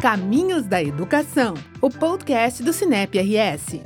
Caminhos da Educação, o podcast do Cinep RS.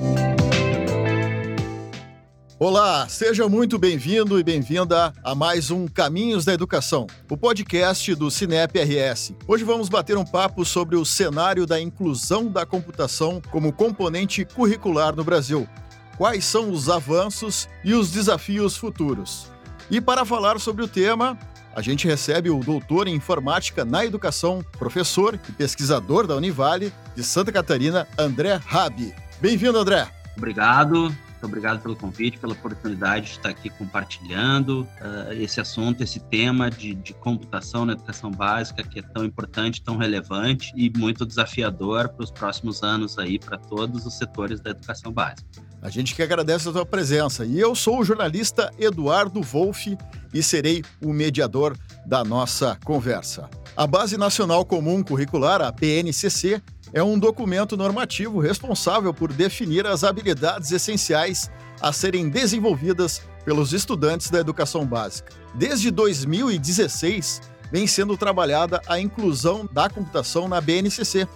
Olá, seja muito bem-vindo e bem-vinda a mais um Caminhos da Educação, o podcast do Cinep RS. Hoje vamos bater um papo sobre o cenário da inclusão da computação como componente curricular no Brasil. Quais são os avanços e os desafios futuros? E para falar sobre o tema, a gente recebe o doutor em informática na educação, professor e pesquisador da Univale de Santa Catarina, André Rabi. Bem-vindo, André. Obrigado. Obrigado pelo convite, pela oportunidade de estar aqui compartilhando uh, esse assunto, esse tema de, de, computação na educação básica, que é tão importante, tão relevante e muito desafiador para os próximos anos aí para todos os setores da educação básica. A gente que agradece a tua presença. E eu sou o jornalista Eduardo Wolff e serei o mediador da nossa conversa. A Base Nacional Comum Curricular, a BNCC, é um documento normativo responsável por definir as habilidades essenciais a serem desenvolvidas pelos estudantes da educação básica. Desde 2016, vem sendo trabalhada a inclusão da computação na BNCC.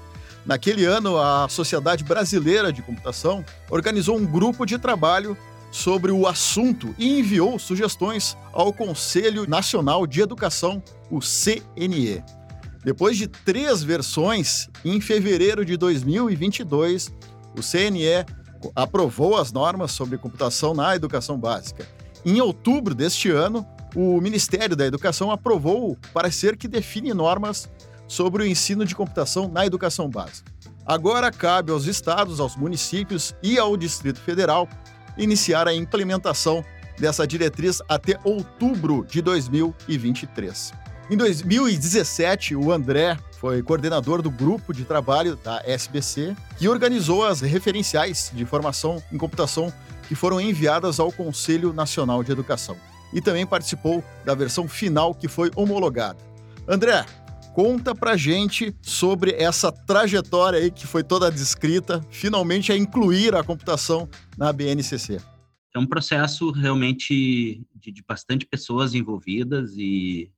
Naquele ano, a Sociedade Brasileira de Computação organizou um grupo de trabalho sobre o assunto e enviou sugestões ao Conselho Nacional de Educação, o CNE. Depois de três versões, em fevereiro de 2022, o CNE aprovou as normas sobre computação na educação básica. Em outubro deste ano, o Ministério da Educação aprovou o parecer que define normas sobre o ensino de computação na educação básica. Agora cabe aos estados, aos municípios e ao Distrito Federal iniciar a implementação dessa diretriz até outubro de 2023. Em 2017, o André foi coordenador do grupo de trabalho da SBC, que organizou as referenciais de formação em computação que foram enviadas ao Conselho Nacional de Educação. E também participou da versão final que foi homologada. André, conta pra gente sobre essa trajetória aí que foi toda descrita, finalmente a incluir a computação na BNCC. É um processo realmente de, de bastante pessoas envolvidas e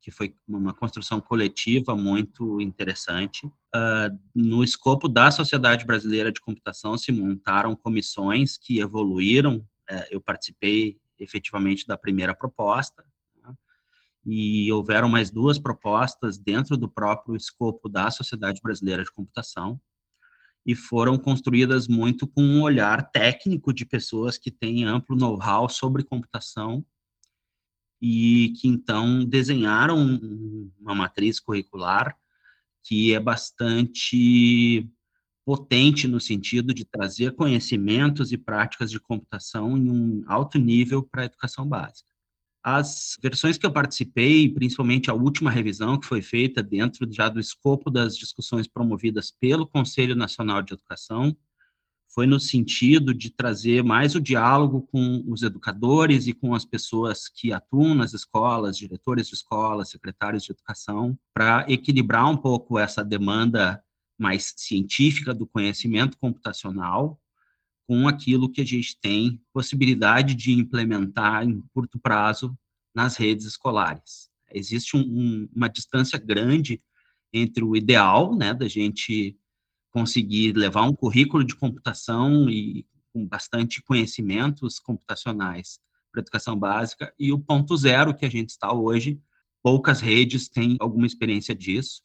que foi uma construção coletiva muito interessante. Uh, no escopo da Sociedade Brasileira de Computação, se montaram comissões que evoluíram. Uh, eu participei efetivamente da primeira proposta? E houveram mais duas propostas dentro do próprio escopo da Sociedade Brasileira de Computação, e foram construídas muito com um olhar técnico de pessoas que têm amplo know-how sobre computação e que então desenharam uma matriz curricular que é bastante potente no sentido de trazer conhecimentos e práticas de computação em um alto nível para a educação básica. As versões que eu participei, principalmente a última revisão que foi feita dentro já do escopo das discussões promovidas pelo Conselho Nacional de Educação, foi no sentido de trazer mais o diálogo com os educadores e com as pessoas que atuam nas escolas, diretores de escolas, secretários de educação, para equilibrar um pouco essa demanda mais científica do conhecimento computacional com aquilo que a gente tem possibilidade de implementar em curto prazo nas redes escolares. Existe um, um, uma distância grande entre o ideal, né, da gente conseguir levar um currículo de computação e com bastante conhecimentos computacionais para educação básica e o ponto zero que a gente está hoje, poucas redes têm alguma experiência disso.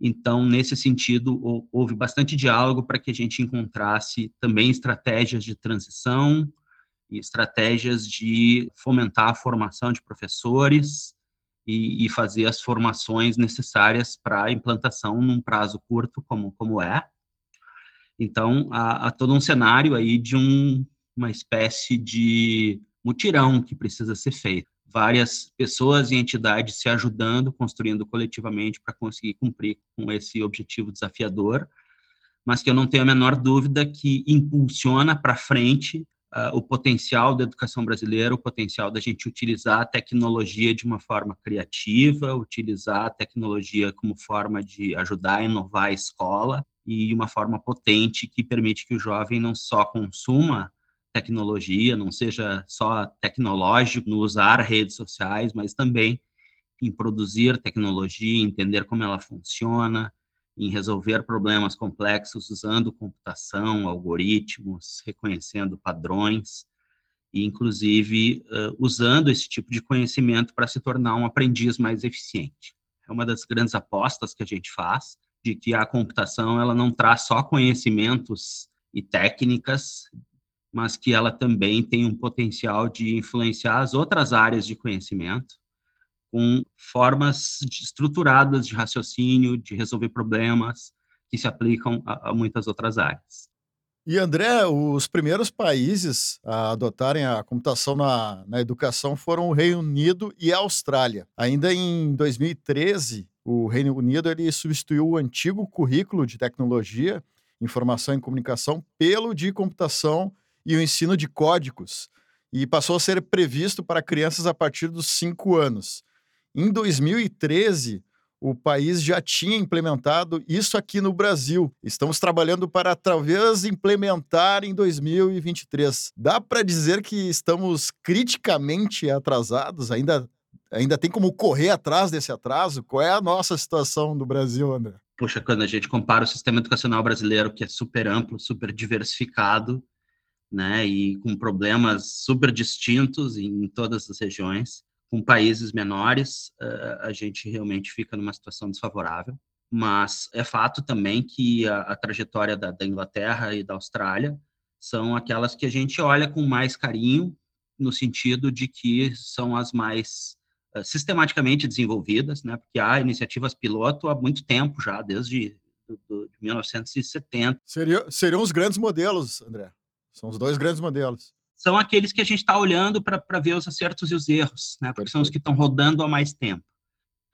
Então, nesse sentido, houve bastante diálogo para que a gente encontrasse também estratégias de transição e estratégias de fomentar a formação de professores e, e fazer as formações necessárias para a implantação num prazo curto, como, como é. Então, há, há todo um cenário aí de um, uma espécie de mutirão que precisa ser feito. Várias pessoas e entidades se ajudando, construindo coletivamente para conseguir cumprir com esse objetivo desafiador, mas que eu não tenho a menor dúvida que impulsiona para frente uh, o potencial da educação brasileira, o potencial da gente utilizar a tecnologia de uma forma criativa, utilizar a tecnologia como forma de ajudar a inovar a escola e uma forma potente que permite que o jovem não só consuma tecnologia, não seja só tecnológico no usar redes sociais, mas também em produzir tecnologia, entender como ela funciona, em resolver problemas complexos usando computação, algoritmos, reconhecendo padrões e, inclusive, uh, usando esse tipo de conhecimento para se tornar um aprendiz mais eficiente. É uma das grandes apostas que a gente faz, de que a computação ela não traz só conhecimentos e técnicas, mas que ela também tem um potencial de influenciar as outras áreas de conhecimento com formas estruturadas de raciocínio, de resolver problemas que se aplicam a, a muitas outras áreas. E André, os primeiros países a adotarem a computação na, na educação foram o Reino Unido e a Austrália. Ainda em 2013, o Reino Unido ele substituiu o antigo currículo de tecnologia, informação e comunicação pelo de computação e o ensino de códigos, e passou a ser previsto para crianças a partir dos cinco anos. Em 2013, o país já tinha implementado isso aqui no Brasil. Estamos trabalhando para talvez implementar em 2023. Dá para dizer que estamos criticamente atrasados? Ainda, ainda tem como correr atrás desse atraso? Qual é a nossa situação do Brasil, André? Poxa, quando a gente compara o sistema educacional brasileiro, que é super amplo, super diversificado, né, e com problemas super distintos em todas as regiões, com países menores, uh, a gente realmente fica numa situação desfavorável. Mas é fato também que a, a trajetória da, da, Inglaterra e da Austrália são aquelas que a gente olha com mais carinho, no sentido de que são as mais uh, sistematicamente desenvolvidas, né? porque há iniciativas piloto há muito tempo já, desde do, do, de 1970. Seria, seriam os grandes modelos, André. São os dois grandes modelos são aqueles que a gente está olhando para ver os acertos e os erros, né? porque são os que estão rodando há mais tempo.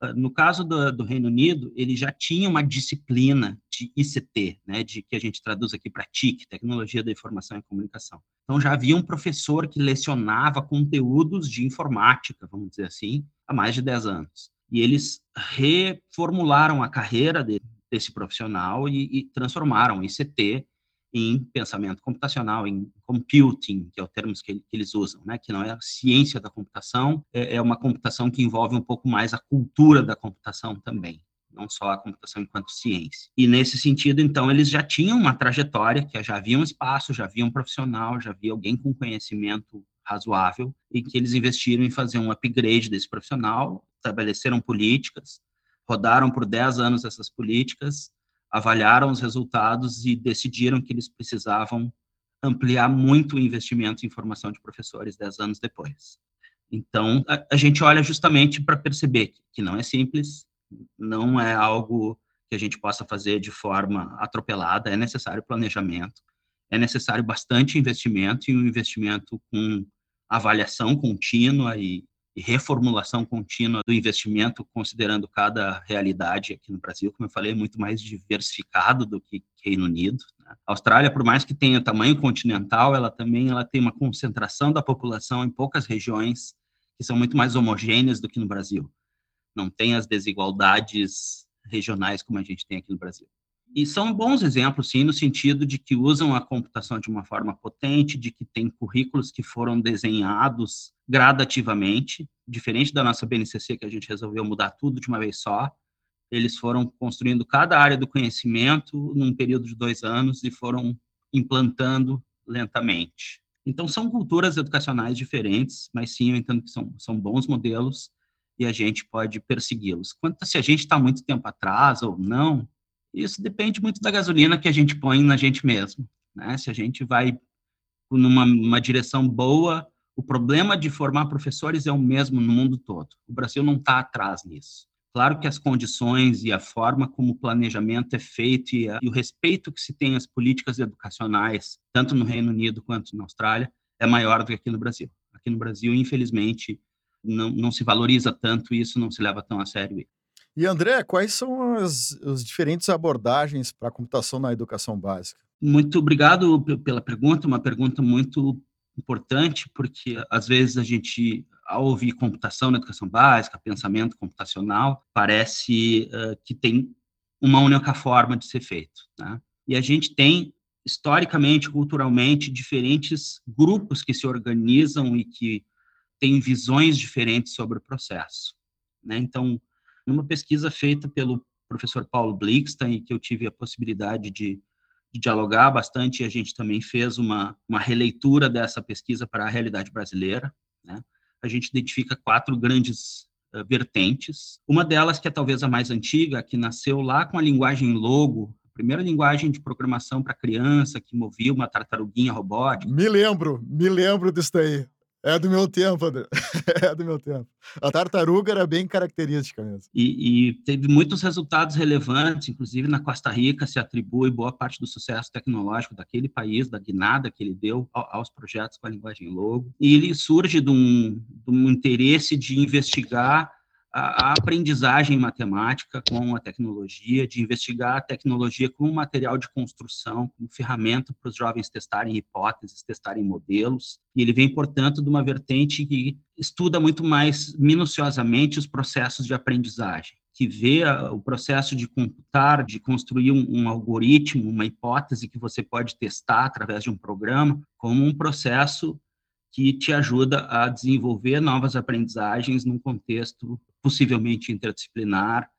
Ah, no caso do, do, Reino Unido, ele já tinha uma disciplina de ICT, né, de que a gente traduz aqui para TIC, Tecnologia da Informação e Comunicação. Então já havia um professor que lecionava conteúdos de informática, vamos dizer assim, há mais de 10 anos. E eles reformularam a carreira de, desse profissional e, e transformaram o ICT em pensamento computacional, em computing, que é o termo que, eles usam, né? que não é a ciência da computação, é, é uma computação que envolve um pouco mais a cultura da computação também não só a computação enquanto ciência. E nesse sentido, então, eles já tinham uma trajetória, que já havia um espaço, já havia um profissional, já havia alguém com conhecimento razoável, e que eles investiram em fazer um upgrade desse profissional, estabeleceram políticas, rodaram por 10 anos essas políticas, avaliaram os resultados e decidiram que eles precisavam ampliar muito o investimento em formação de professores dez anos depois. Então, a, a gente olha justamente para perceber que, que não é simples, não é algo que a gente possa fazer de forma atropelada, é necessário planejamento, é necessário bastante investimento e um investimento com avaliação contínua e, e reformulação contínua do investimento, considerando cada realidade aqui no Brasil, como eu falei, é muito mais diversificado do que Reino Unido. Né? A Austrália, por mais que tenha tamanho continental, ela também ela tem uma concentração da população em poucas regiões que são muito mais homogêneas do que no Brasil. Não tem as desigualdades regionais como a gente tem aqui no Brasil. E são bons exemplos, sim, no sentido de que usam a computação de uma forma potente, de que tem currículos que foram desenhados gradativamente, diferente da nossa BNCC, que a gente resolveu mudar tudo de uma vez só. Eles foram construindo cada área do conhecimento num período de dois anos e foram implantando lentamente. Então, são culturas educacionais diferentes, mas sim, eu entendo que são, são bons modelos e a gente pode persegui-los. Quanto a se a gente está muito tempo atrás ou não, isso depende muito da gasolina que a gente põe na gente mesmo. Né? Se a gente vai numa direção boa, o problema de formar professores é o mesmo no mundo todo. O Brasil não está atrás nisso. Claro que as condições e a forma como o planejamento é feito e, a, e, o respeito que se tem às políticas educacionais, tanto no Reino Unido quanto na Austrália, é maior do que aqui no Brasil. Aqui no Brasil, infelizmente, não, não se valoriza tanto isso, não se leva tão a sério. E André, quais são as, as diferentes abordagens para a computação na educação básica? Muito obrigado pela pergunta, uma pergunta muito importante, porque às vezes a gente, ao ouvir computação na educação básica, pensamento computacional, parece uh, que tem uma única forma de ser feito. Né? E a gente tem, historicamente, culturalmente, diferentes grupos que se organizam e que têm visões diferentes sobre o processo. Né? Então, numa pesquisa feita pelo professor Paulo Blixstein, que eu tive a possibilidade de, de dialogar bastante, e a gente também fez uma, uma releitura dessa pesquisa para a realidade brasileira. Né? A gente identifica quatro grandes uh, vertentes. Uma delas, que é talvez a mais antiga, que nasceu lá com a linguagem Logo, a primeira linguagem de programação para criança, que movia uma tartaruguinha robótica. Me lembro, me lembro disso daí. É do meu tempo, André. É do meu tempo. A tartaruga era bem característica mesmo. E, e, teve muitos resultados relevantes, inclusive na Costa Rica se atribui boa parte do sucesso tecnológico daquele país, da guinada que ele deu aos projetos com a linguagem Logo. E ele surge de um, de um interesse de investigar a, aprendizagem matemática com a tecnologia, de investigar a tecnologia como material de construção, como ferramenta para os jovens testarem hipóteses, testarem modelos. E ele vem, portanto, de uma vertente que estuda muito mais minuciosamente os processos de aprendizagem que vê o processo de computar, de construir um, um, algoritmo, uma hipótese que você pode testar através de um programa, como um processo que te ajuda a desenvolver novas aprendizagens num contexto possivelmente interdisciplinar,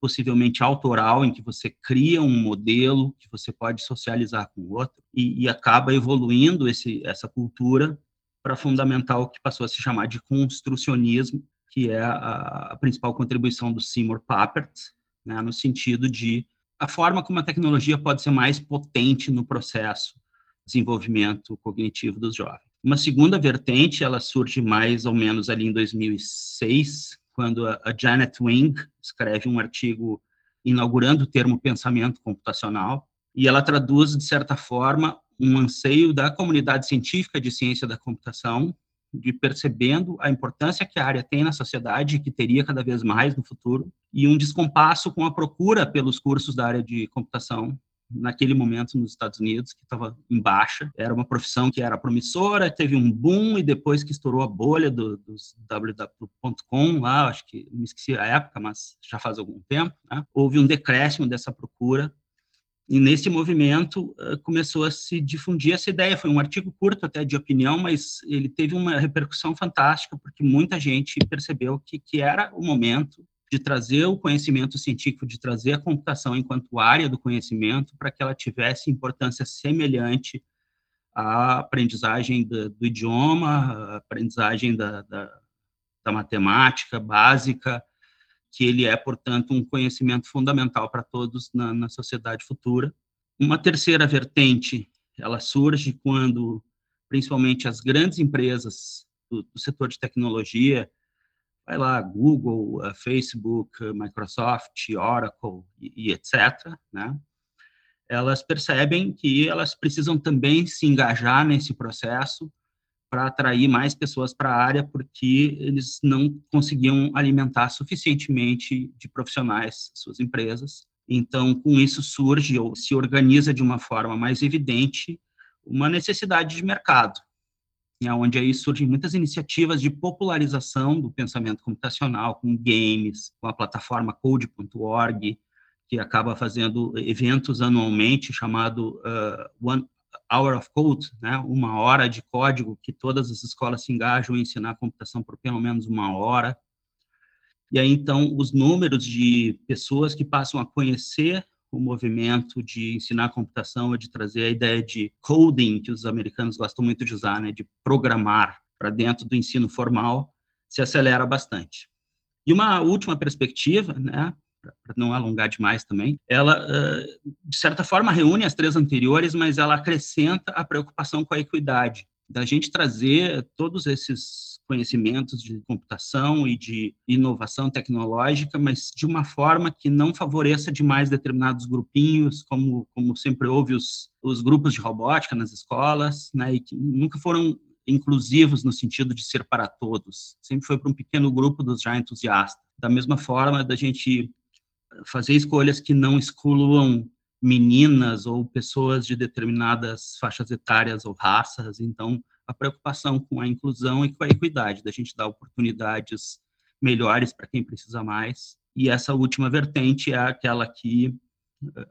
possivelmente autoral, em que você cria um modelo que você pode socializar com o outro e, e acaba evoluindo esse, essa cultura para fundamental que passou a se chamar de construcionismo, que é a, a principal contribuição do Seymour Papert, né, no sentido de a forma como a tecnologia pode ser mais potente no processo de desenvolvimento cognitivo dos jovens. Uma segunda vertente, ela surge mais ou menos ali em 2006, quando a, Janet Wing escreve um artigo inaugurando o termo pensamento computacional, e ela traduz, de certa forma, um anseio da comunidade científica de ciência da computação, de percebendo a importância que a área tem na sociedade, que teria cada vez mais no futuro, e um descompasso com a procura pelos cursos da área de computação naquele momento nos Estados Unidos, que estava em baixa. Era uma profissão que era promissora, teve um boom e depois que estourou a bolha do, dos www.com, lá, acho que me esqueci a época, mas já faz algum tempo, né? houve um decréscimo dessa procura. E nesse movimento começou a se difundir essa ideia. Foi um artigo curto até de opinião, mas ele teve uma repercussão fantástica, porque muita gente percebeu que, que era o momento de trazer o conhecimento científico, de trazer a computação enquanto área do conhecimento para que ela tivesse importância semelhante à aprendizagem do, do idioma, à aprendizagem da, da, da matemática básica, que ele é, portanto, um conhecimento fundamental para todos na, na sociedade futura. Uma terceira vertente, ela surge quando, principalmente, as grandes empresas do, do setor de tecnologia, vai lá, Google, eh, Facebook, Microsoft, Oracle e, e etc., né? elas percebem que elas precisam também se engajar nesse processo para atrair mais pessoas para a área, porque eles não conseguiam alimentar suficientemente de profissionais suas empresas. Então, com isso surge ou se organiza de uma forma mais evidente uma necessidade de mercado onde aí surgem muitas iniciativas de popularização do pensamento computacional, com games, com a plataforma code.org, que acaba fazendo eventos anualmente chamado uh, One Hour of Code, né, uma hora de código, que todas as escolas se engajam em ensinar computação por pelo menos uma hora. E aí, então, os números de pessoas que passam a conhecer o movimento de ensinar computação, é de trazer a ideia de coding, que os americanos gostam muito de usar, né, de programar para dentro do ensino formal, se acelera bastante. E uma última perspectiva, né, para não alongar demais também, ela, de certa forma, reúne as três anteriores, mas ela acrescenta a preocupação com a equidade, da gente trazer todos esses conhecimentos de computação e de inovação tecnológica, mas de uma forma que não favoreça demais determinados grupinhos, como, como sempre houve os, os grupos de robótica nas escolas, né, e que nunca foram inclusivos no sentido de ser para todos, sempre foi para um pequeno grupo dos já entusiastas. Da mesma forma, da gente fazer escolhas que não excluam meninas ou pessoas de determinadas faixas etárias ou raças, então a preocupação com a inclusão e com a equidade, da gente dar oportunidades melhores para quem precisa mais. E essa última vertente é aquela que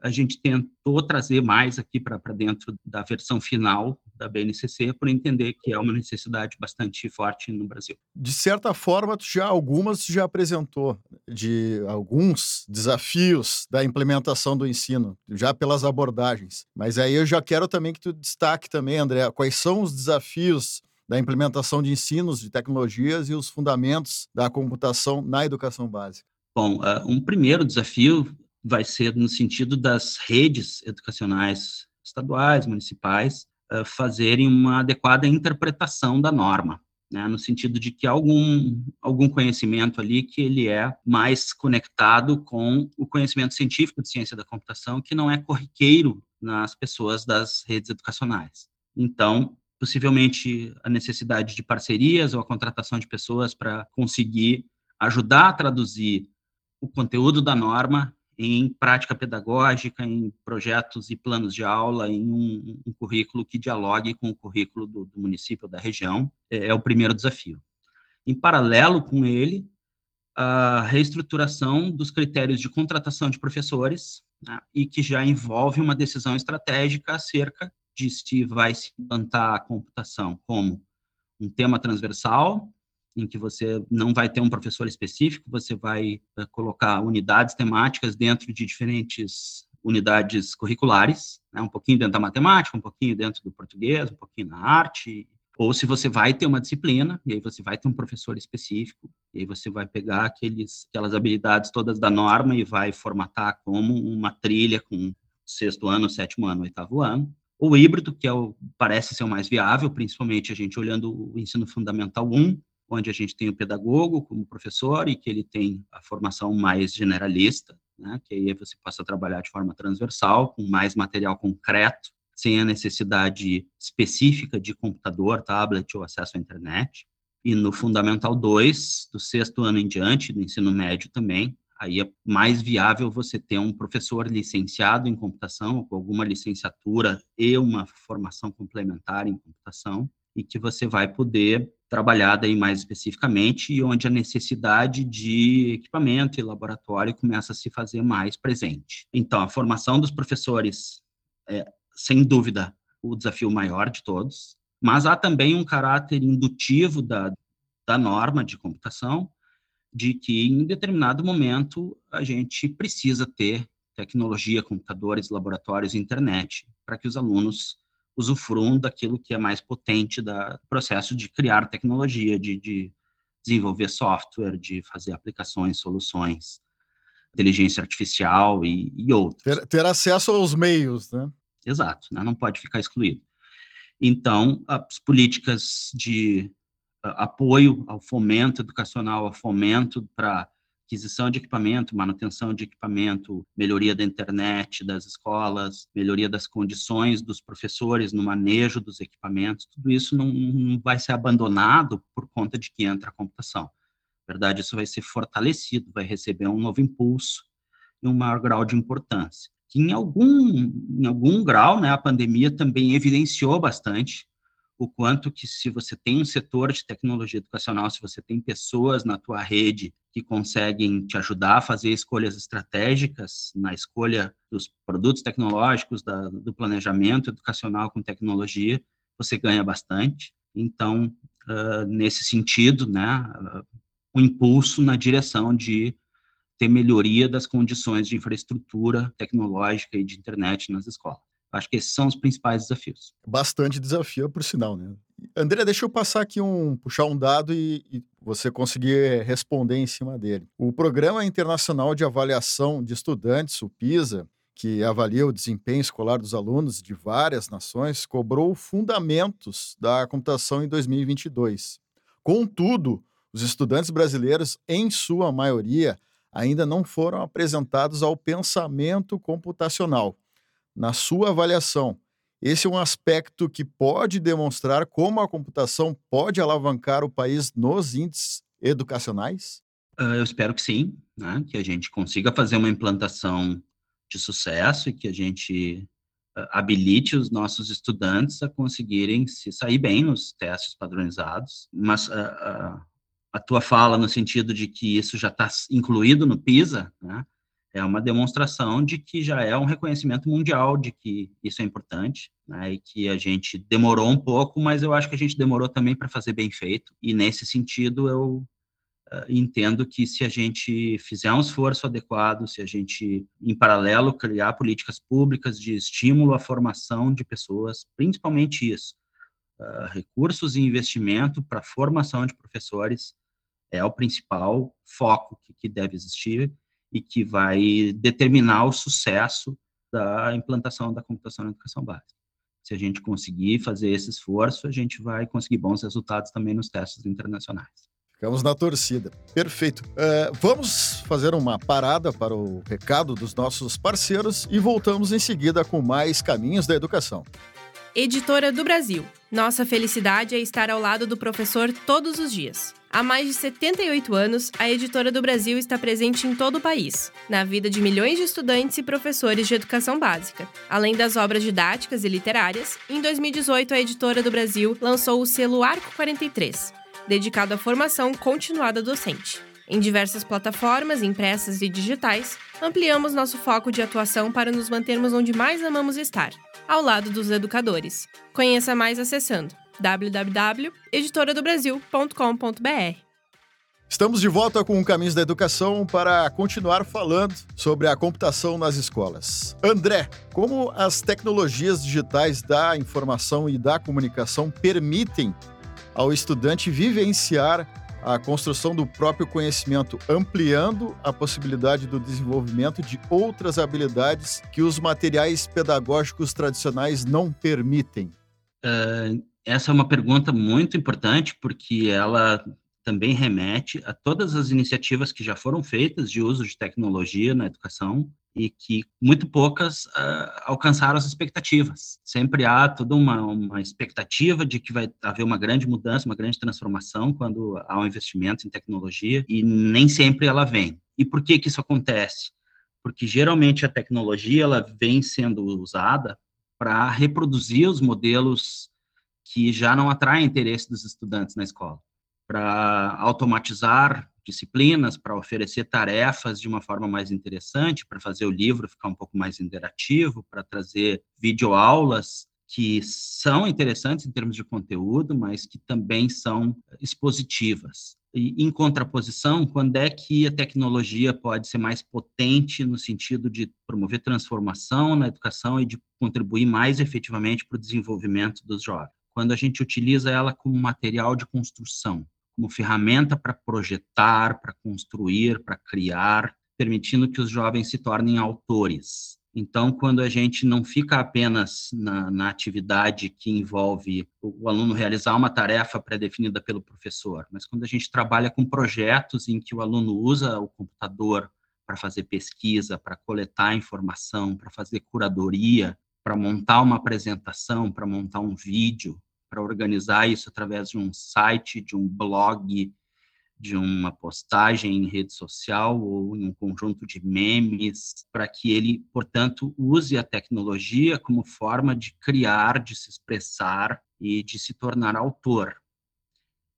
a gente tentou trazer mais aqui para dentro da versão final da BNCC, por entender que é uma necessidade bastante forte no Brasil. De certa forma, tu já algumas já apresentou de alguns desafios da implementação do ensino, já pelas abordagens. Mas aí eu já quero também que tu destaque também, André, quais são os desafios da implementação de ensinos de tecnologias e os fundamentos da computação na educação básica. Bom, uh, um primeiro desafio vai ser no sentido das redes educacionais estaduais, municipais, uh, fazerem uma adequada interpretação da norma, né, no sentido de que algum algum conhecimento ali que ele é mais conectado com o conhecimento científico de ciência da computação, que não é corriqueiro nas pessoas das redes educacionais. Então, possivelmente a necessidade de parcerias ou a contratação de pessoas para conseguir ajudar a traduzir o conteúdo da norma em prática pedagógica, em projetos e planos de aula, em um, um currículo que dialogue com o currículo do, do município, da região, é, é, o primeiro desafio. Em paralelo com ele, a reestruturação dos critérios de contratação de professores, né, e que já envolve uma decisão estratégica acerca de se vai se implantar a computação como um tema transversal, em que você não vai ter um professor específico, você vai uh, colocar unidades temáticas dentro de diferentes unidades curriculares, né, um pouquinho dentro da matemática, um pouquinho dentro do português, um pouquinho na arte, ou se você vai ter uma disciplina, e aí você vai ter um professor específico, e aí você vai pegar aqueles, aquelas habilidades todas da norma e vai formatar como uma trilha com sexto ano, sétimo ano, oitavo ano. O híbrido, que é o, parece ser o mais viável, principalmente a gente olhando o ensino fundamental 1, onde a gente tem o pedagogo como professor e que ele tem a formação mais generalista, né, que aí você possa trabalhar de forma transversal, com mais material concreto, sem a necessidade específica de computador, tablet ou acesso à internet. E no Fundamental 2, do sexto ano em diante, do ensino médio também, aí é mais viável você ter um professor licenciado em computação, com alguma licenciatura e uma formação complementar em computação, e que você vai poder trabalhar daí mais especificamente e onde a necessidade de equipamento e laboratório começa a se fazer mais presente. Então, a formação dos professores é, sem dúvida, o desafio maior de todos, mas há também um caráter indutivo da, da norma de computação, de que em determinado momento a gente precisa ter tecnologia, computadores, laboratórios, internet, para que os alunos usufruam daquilo que é mais potente do processo de criar tecnologia, de, de desenvolver software, de fazer aplicações, soluções, inteligência artificial e, e outros. Ter, ter, acesso aos meios, né? Exato, né? não pode ficar excluído. Então, as políticas de apoio ao fomento educacional, ao fomento para aquisição de equipamento, manutenção de equipamento, melhoria da internet das escolas, melhoria das condições dos professores no manejo dos equipamentos, tudo isso não, não vai ser abandonado por conta de que entra a computação. Na verdade, isso vai ser fortalecido, vai receber um novo impulso e um maior grau de importância. Que em algum, em algum grau, né, a pandemia também evidenciou bastante o quanto que se você tem um setor de tecnologia educacional, se você tem pessoas na tua rede que conseguem te ajudar a fazer escolhas estratégicas na escolha dos produtos tecnológicos, da, do planejamento educacional com tecnologia, você ganha bastante. Então, uh, nesse sentido, né, uh, um impulso na direção de ter melhoria das condições de infraestrutura tecnológica e de internet nas escolas. Acho que esses são os principais desafios. Bastante desafio, por sinal, né? André, deixa eu passar aqui um, puxar um dado e, e, você conseguir responder em cima dele. O Programa Internacional de Avaliação de Estudantes, o PISA, que avalia o desempenho escolar dos alunos de várias nações, cobrou fundamentos da computação em 2022. Contudo, os estudantes brasileiros, em sua maioria, ainda não foram apresentados ao pensamento computacional na sua avaliação, esse é um aspecto que pode demonstrar como a computação pode alavancar o país nos índices educacionais? Uh, eu espero que sim, né? que a gente consiga fazer uma implantação de sucesso e que a gente uh, habilite os nossos estudantes a conseguirem se sair bem nos testes padronizados. Mas uh, a tua fala no sentido de que isso já está incluído no PISA, né? É uma demonstração de que já é um reconhecimento mundial de que isso é importante, né, e que a gente demorou um pouco, mas eu acho que a gente demorou também para fazer bem feito, e nesse sentido eu uh, entendo que se a gente fizer um esforço adequado, se a gente, em paralelo, criar políticas públicas de estímulo à formação de pessoas, principalmente isso, uh, recursos e investimento para formação de professores, é o principal foco que, que deve existir, e que vai determinar o sucesso da implantação da computação na educação básica. Se a gente conseguir fazer esse esforço, a gente vai conseguir bons resultados também nos testes internacionais. Ficamos na torcida. Perfeito. É, vamos fazer uma parada para o recado dos nossos parceiros e voltamos em seguida com mais caminhos da educação. Editora do Brasil. Nossa felicidade é estar ao lado do professor todos os dias. Há mais de 78 anos, a Editora do Brasil está presente em todo o país, na vida de milhões de estudantes e professores de educação básica. Além das obras didáticas e literárias, em 2018 a Editora do Brasil lançou o selo Arco 43, dedicado à formação continuada docente. Em diversas plataformas, impressas e digitais, ampliamos nosso foco de atuação para nos mantermos onde mais amamos estar, ao lado dos educadores. Conheça mais acessando www.editoradobrasil.com.br. Estamos de volta com o Caminhos da Educação para continuar falando sobre a computação nas escolas. André, como as tecnologias digitais da informação e da comunicação permitem ao estudante vivenciar a construção do próprio conhecimento, ampliando a possibilidade do desenvolvimento de outras habilidades que os materiais pedagógicos tradicionais não permitem? Uh, essa é uma pergunta muito importante, porque ela também remete a todas as iniciativas que já foram feitas de uso de tecnologia na educação e que muito poucas uh, alcançaram as expectativas. Sempre há toda uma, uma expectativa de que vai haver uma grande mudança, uma grande transformação quando há um investimento em tecnologia e nem sempre ela vem. E por que que isso acontece? Porque geralmente a tecnologia ela vem sendo usada para reproduzir os modelos que já não atraem interesse dos estudantes na escola, para automatizar disciplinas, para oferecer tarefas de uma forma mais interessante, para fazer o livro ficar um pouco mais interativo, para trazer videoaulas que são interessantes em termos de conteúdo, mas que também são expositivas. E, em contraposição, quando é que a tecnologia pode ser mais potente no sentido de promover transformação na educação e de contribuir mais efetivamente para o desenvolvimento dos jovens? Quando a gente utiliza ela como material de construção, como ferramenta para projetar, para construir, para criar, permitindo que os jovens se tornem autores. Então, quando a gente não fica apenas na, na atividade que envolve o, o aluno realizar uma tarefa pré-definida pelo professor, mas quando a gente trabalha com projetos em que o aluno usa o computador para fazer pesquisa, para coletar informação, para fazer curadoria, para montar uma apresentação, para montar um vídeo, para organizar isso através de um site, de um blog, de uma postagem em rede social ou em um conjunto de memes, para que ele, portanto, use a tecnologia como forma de criar, de se expressar e de se tornar autor.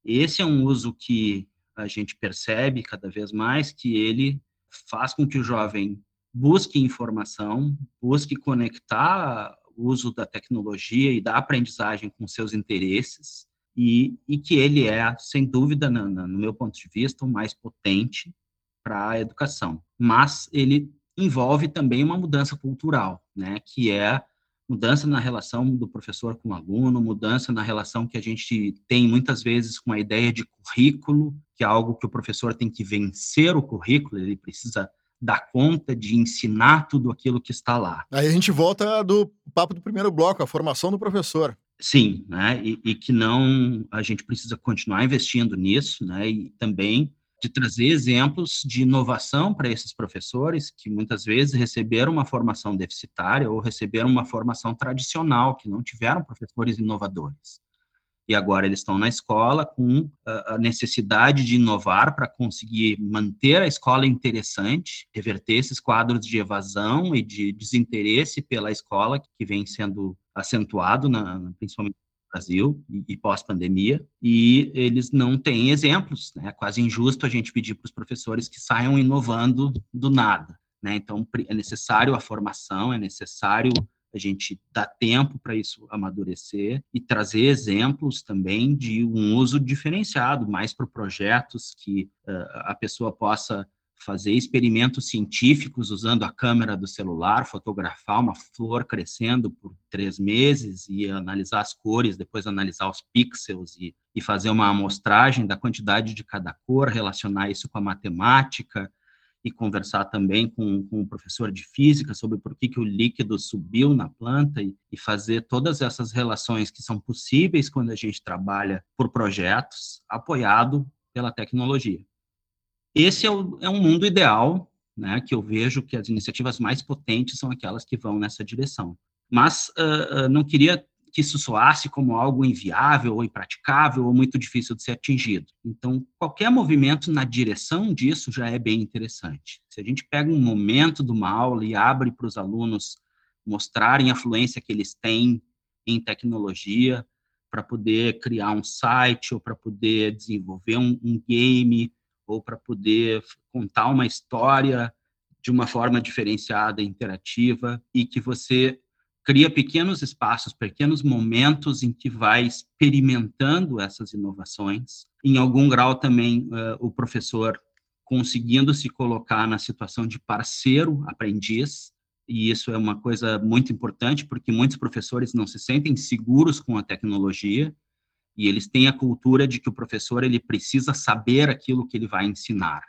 Esse é um uso que a gente percebe cada vez mais que ele faz com que o jovem busque informação, busque conectar o uso da tecnologia e da aprendizagem com seus interesses, e, e que ele é, sem dúvida, no, no meu ponto de vista, o mais potente para a educação. Mas ele envolve também uma mudança cultural, né, que é mudança na relação do professor com o aluno, mudança na relação que a gente tem muitas vezes com a ideia de currículo, que é algo que o professor tem que vencer o currículo, ele precisa dar conta de ensinar tudo aquilo que está lá. Aí a gente volta do papo do primeiro bloco, a formação do professor. Sim, né? E, e que não a gente precisa continuar investindo nisso, né? E também de trazer exemplos de inovação para esses professores que muitas vezes receberam uma formação deficitária ou receberam uma formação tradicional, que não tiveram professores inovadores e agora eles estão na escola com a necessidade de inovar para conseguir manter a escola interessante, reverter esses quadros de evasão e de desinteresse pela escola que vem sendo acentuado, na, principalmente no Brasil e, e pós-pandemia, e eles não têm exemplos. Né? É quase injusto a gente pedir para os professores que saiam inovando do nada. Né? Então, é necessário a formação, é necessário a gente dar tempo para isso amadurecer e trazer exemplos também de um uso diferenciado, mais para projetos que uh, a pessoa possa fazer experimentos científicos usando a câmera do celular, fotografar uma flor crescendo por três meses e analisar as cores, depois analisar os pixels e, e fazer uma amostragem da quantidade de cada cor, relacionar isso com a matemática e conversar também com, com o professor de física sobre por que, que o líquido subiu na planta e, e fazer todas essas relações que são possíveis quando a gente trabalha por projetos apoiado pela tecnologia. Esse é, o, é um mundo ideal, né, que eu vejo que as iniciativas mais potentes são aquelas que vão nessa direção. Mas uh, não queria que isso soasse como algo inviável ou impraticável ou muito difícil de ser atingido. Então, qualquer movimento na direção disso já é bem interessante. Se a gente pega um momento de uma aula e abre para os alunos mostrarem a fluência que eles têm em tecnologia, para poder criar um site ou para poder desenvolver um, um game ou para poder contar uma história de uma forma diferenciada, interativa, e que você cria pequenos espaços, pequenos momentos em que vai experimentando essas inovações. Em algum grau também uh, o professor conseguindo se colocar na situação de parceiro aprendiz, e isso é uma coisa muito importante porque muitos professores não se sentem seguros com a tecnologia e eles têm a cultura de que o professor ele precisa saber aquilo que ele vai ensinar.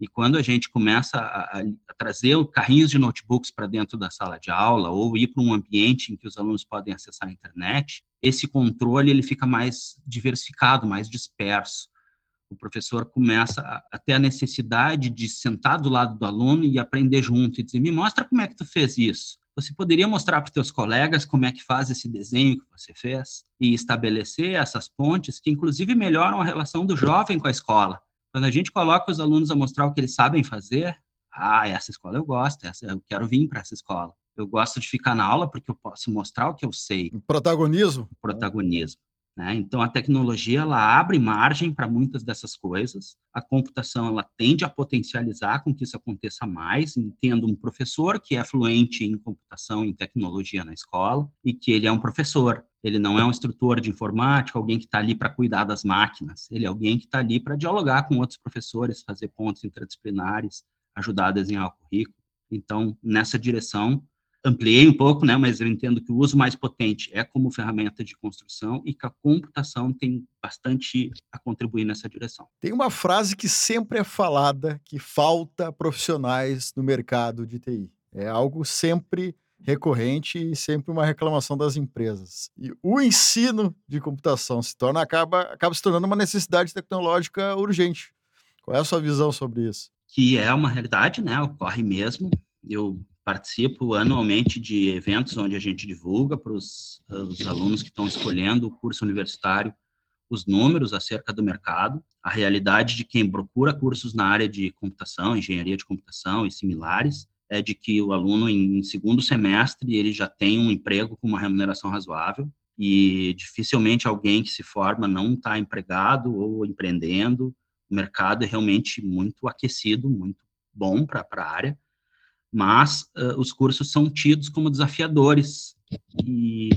E quando a gente começa a, a trazer carrinhos de notebooks para dentro da sala de aula ou ir para um ambiente em que os alunos podem acessar a internet, esse controle ele fica mais diversificado, mais disperso. O professor começa a, a ter a necessidade de sentar do lado do aluno e aprender junto e dizer: "Me mostra como é que tu fez isso". Você poderia mostrar para os seus colegas como é que faz esse desenho que você fez e estabelecer essas pontes que, inclusive, melhoram a relação do jovem com a escola. Quando a gente coloca os alunos a mostrar o que eles sabem fazer, ah, essa escola eu gosto, essa, eu quero vir para essa escola. Eu gosto de ficar na aula porque eu posso mostrar o que eu sei. Protagonismo. Protagonismo. Né? Então, a tecnologia ela abre margem para muitas dessas coisas. A computação ela tende a potencializar com que isso aconteça mais, entendo um professor que é fluente em computação e tecnologia na escola e que ele é um professor. Ele não é um instrutor de informática, alguém que está ali para cuidar das máquinas. Ele é alguém que está ali para dialogar com outros professores, fazer pontos interdisciplinares, ajudar a desenhar o currículo. Então, nessa direção, ampliei um pouco, né, mas eu entendo que o uso mais potente é como ferramenta de construção e que a computação tem bastante a contribuir nessa direção. Tem uma frase que sempre é falada que falta profissionais no mercado de TI. É algo sempre recorrente e sempre uma reclamação das empresas. E o ensino de computação se torna acaba acaba se tornando uma necessidade tecnológica urgente. Qual é a sua visão sobre isso? Que é uma realidade, né? Ocorre mesmo. Eu participo anualmente de eventos onde a gente divulga para os, alunos que estão escolhendo o curso universitário os números acerca do mercado, a realidade de quem procura cursos na área de computação, engenharia de computação e similares, é de que o aluno em segundo semestre ele já tem um emprego com uma remuneração razoável e dificilmente alguém que se forma não está empregado ou empreendendo. O mercado é realmente muito aquecido, muito bom para a área mas uh, os cursos são tidos como desafiadores e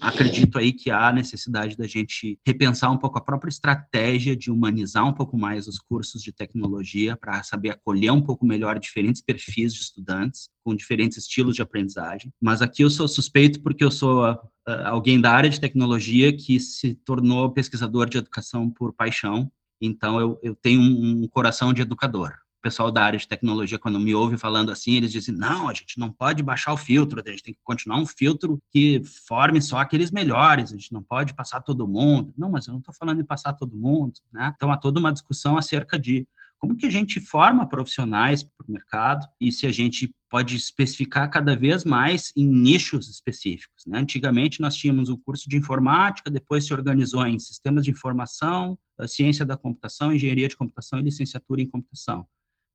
acredito aí que há necessidade da gente repensar um pouco a própria estratégia de humanizar um pouco mais os cursos de tecnologia para saber acolher um pouco melhor diferentes perfis de estudantes com diferentes estilos de aprendizagem. Mas aqui eu sou suspeito porque eu sou uh, alguém da área de tecnologia que se tornou pesquisador de educação por paixão. Então eu, eu tenho um, um coração de educador pessoal da área de tecnologia, quando me ouve falando assim, eles dizem: não, a gente não pode baixar o filtro, a gente tem que continuar um filtro que forme só aqueles melhores, a gente não pode passar todo mundo. Não, mas eu não estou falando em passar todo mundo, né? Então há toda uma discussão acerca de como que a gente forma profissionais para o mercado e se a gente pode especificar cada vez mais em nichos específicos. Né? Antigamente nós tínhamos o curso de informática, depois se organizou em sistemas de informação, ciência da computação, engenharia de computação e licenciatura em computação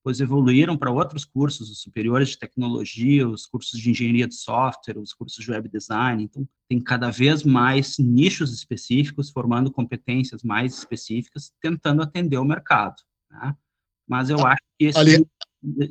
depois evoluíram para outros cursos, os superiores de tecnologia, os cursos de engenharia de software, os cursos de web design. Então, tem cada vez mais nichos específicos, formando competências mais específicas, tentando atender o mercado. Né? Mas eu acho que esse...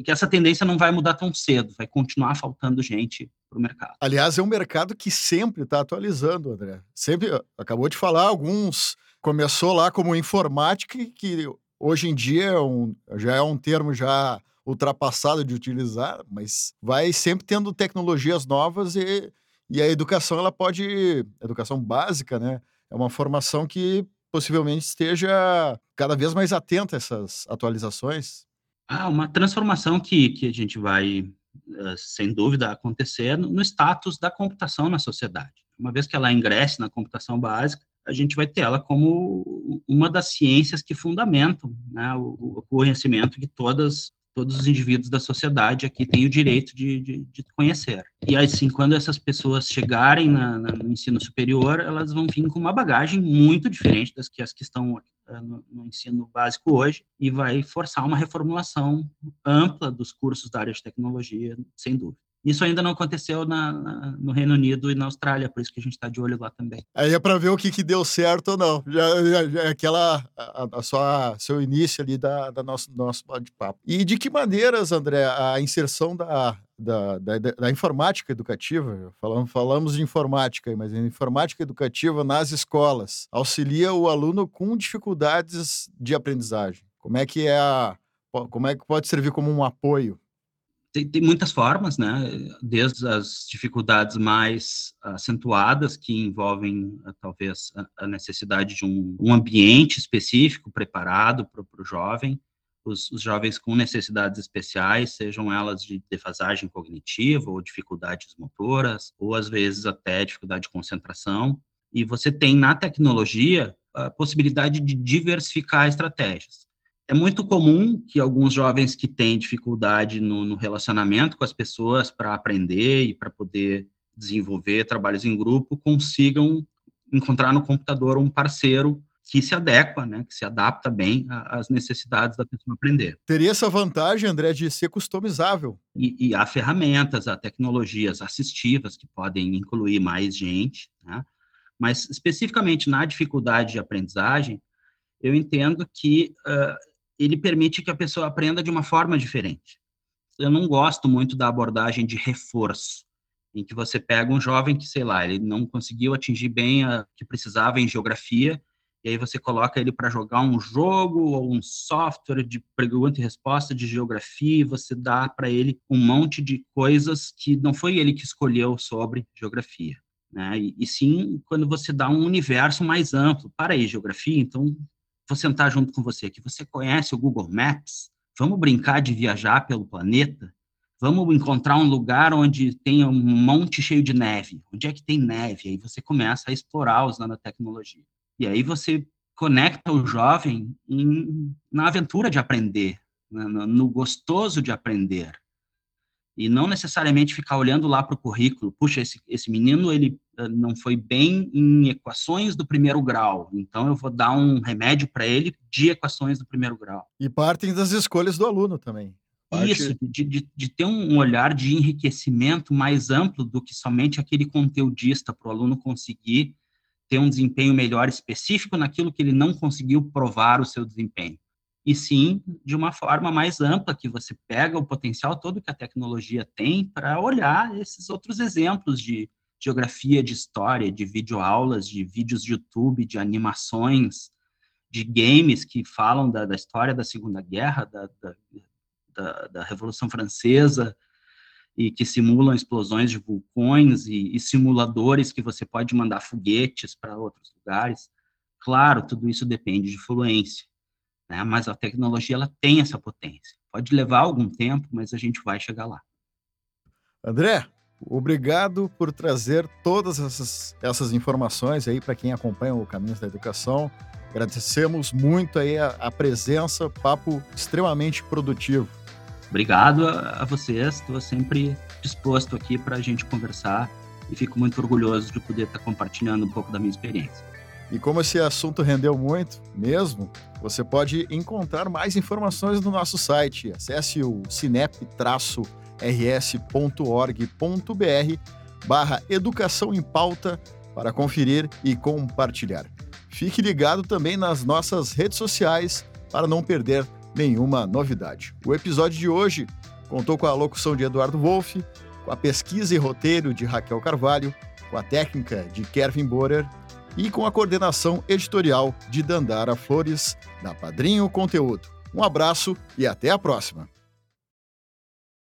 Que essa tendência não vai mudar tão cedo, vai continuar faltando gente para o mercado. Aliás, é um mercado que sempre está atualizando, André. Sempre, acabou de falar, alguns começou lá como informática, que hoje em dia é um, já é um termo já ultrapassado de utilizar, mas vai sempre tendo tecnologias novas e, e a educação ela pode, educação básica, né? É uma formação que possivelmente esteja cada vez mais atenta a essas atualizações. Ah, uma transformação que, que a gente vai, eh, sem dúvida, acontecer no status da computação na sociedade. Uma vez que ela ingresse na computação básica, a gente vai ter ela como uma das ciências que fundamentam né, o, o conhecimento de todas todos os indivíduos da sociedade aqui têm o direito de, de, de conhecer. E assim, quando essas pessoas chegarem na, na, no ensino superior, elas vão vir com uma bagagem muito diferente das que as que estão uh, no, no, ensino básico hoje e vai forçar uma reformulação ampla dos cursos da área de tecnologia, sem dúvida. Isso ainda não aconteceu na, na, no Reino Unido e na Austrália, por isso que a gente está de olho lá também. Aí é para ver o que, que deu certo ou não. Já, já, já é aquela a, a sua seu início ali da, da nosso nosso bate-papo. E de que maneiras, André, a inserção da, da, da, da, informática educativa, falamos, falamos de informática, mas informática educativa nas escolas auxilia o aluno com dificuldades de aprendizagem. Como é que é a, como é que pode servir como um apoio tem, tem, muitas formas, né? Desde as dificuldades mais acentuadas, que envolvem eh, talvez a, necessidade de um, um, ambiente específico preparado para o jovem, os, os, jovens com necessidades especiais, sejam elas de defasagem cognitiva ou dificuldades motoras, ou às vezes até dificuldade de concentração. E você tem na tecnologia a possibilidade de diversificar estratégias é muito comum que alguns jovens que têm dificuldade no, no relacionamento com as pessoas para aprender e para poder desenvolver trabalhos em grupo consigam encontrar no computador um parceiro que se adequa, né, que se adapta bem às necessidades da pessoa aprender. Teria essa vantagem, André, de ser customizável. E, e há ferramentas, há tecnologias assistivas que podem incluir mais gente, né? mas especificamente na dificuldade de aprendizagem, eu entendo que uh, ele permite que a pessoa aprenda de uma forma diferente. Eu não gosto muito da abordagem de reforço, em que você pega um jovem que, sei lá, ele não conseguiu atingir bem a que precisava em geografia, e aí você coloca ele para jogar um jogo ou um software de pergunta e resposta de geografia, e você dá para ele um monte de coisas que não foi ele que escolheu sobre geografia. Né? E, e sim, quando você dá um universo mais amplo para aí, geografia, então vou sentar junto com você aqui. Você conhece o Google Maps? Vamos brincar de viajar pelo planeta? Vamos encontrar um lugar onde tem um monte cheio de neve. Onde é que tem neve? Aí você começa a explorar usando a tecnologia. E aí você conecta o jovem em, na aventura de aprender, no, no gostoso de aprender e não necessariamente ficar olhando lá para o currículo. Puxa, esse, esse menino ele não foi bem em equações do primeiro grau, então eu vou dar um remédio para ele de equações do primeiro grau. E partem das escolhas do aluno também. Parte... Isso, de, de, de, ter um olhar de enriquecimento mais amplo do que somente aquele conteudista, para o aluno conseguir ter um desempenho melhor específico naquilo que ele não conseguiu provar o seu desempenho e sim de uma forma mais ampla, que você pega o potencial todo que a tecnologia tem para olhar esses outros exemplos de geografia, de história, de videoaulas, de vídeos de YouTube, de animações, de games que falam da, da história da Segunda Guerra, da, da, da, Revolução Francesa, e que simulam explosões de vulcões e, e simuladores que você pode mandar foguetes para outros lugares. Claro, tudo isso depende de fluência né? Mas a tecnologia ela tem essa potência. Pode levar algum tempo, mas a gente vai chegar lá. André, obrigado por trazer todas essas, essas informações aí para quem acompanha o Caminhos da Educação. Agradecemos muito aí a, a presença, papo extremamente produtivo. Obrigado a, a vocês, estou sempre disposto aqui para a gente conversar e fico muito orgulhoso de poder estar compartilhando um pouco da minha experiência. E como esse assunto rendeu muito mesmo, você pode encontrar mais informações no nosso site. Acesse o sinep-rs.org.br barra Educação em Pauta para conferir e compartilhar. Fique ligado também nas nossas redes sociais para não perder nenhuma novidade. O episódio de hoje contou com a locução de Eduardo Wolff, com a pesquisa e roteiro de Raquel Carvalho, com a técnica de Kevin Borer e com a coordenação editorial de Dandara Flores, da Padrinho Conteúdo. Um abraço e até a próxima!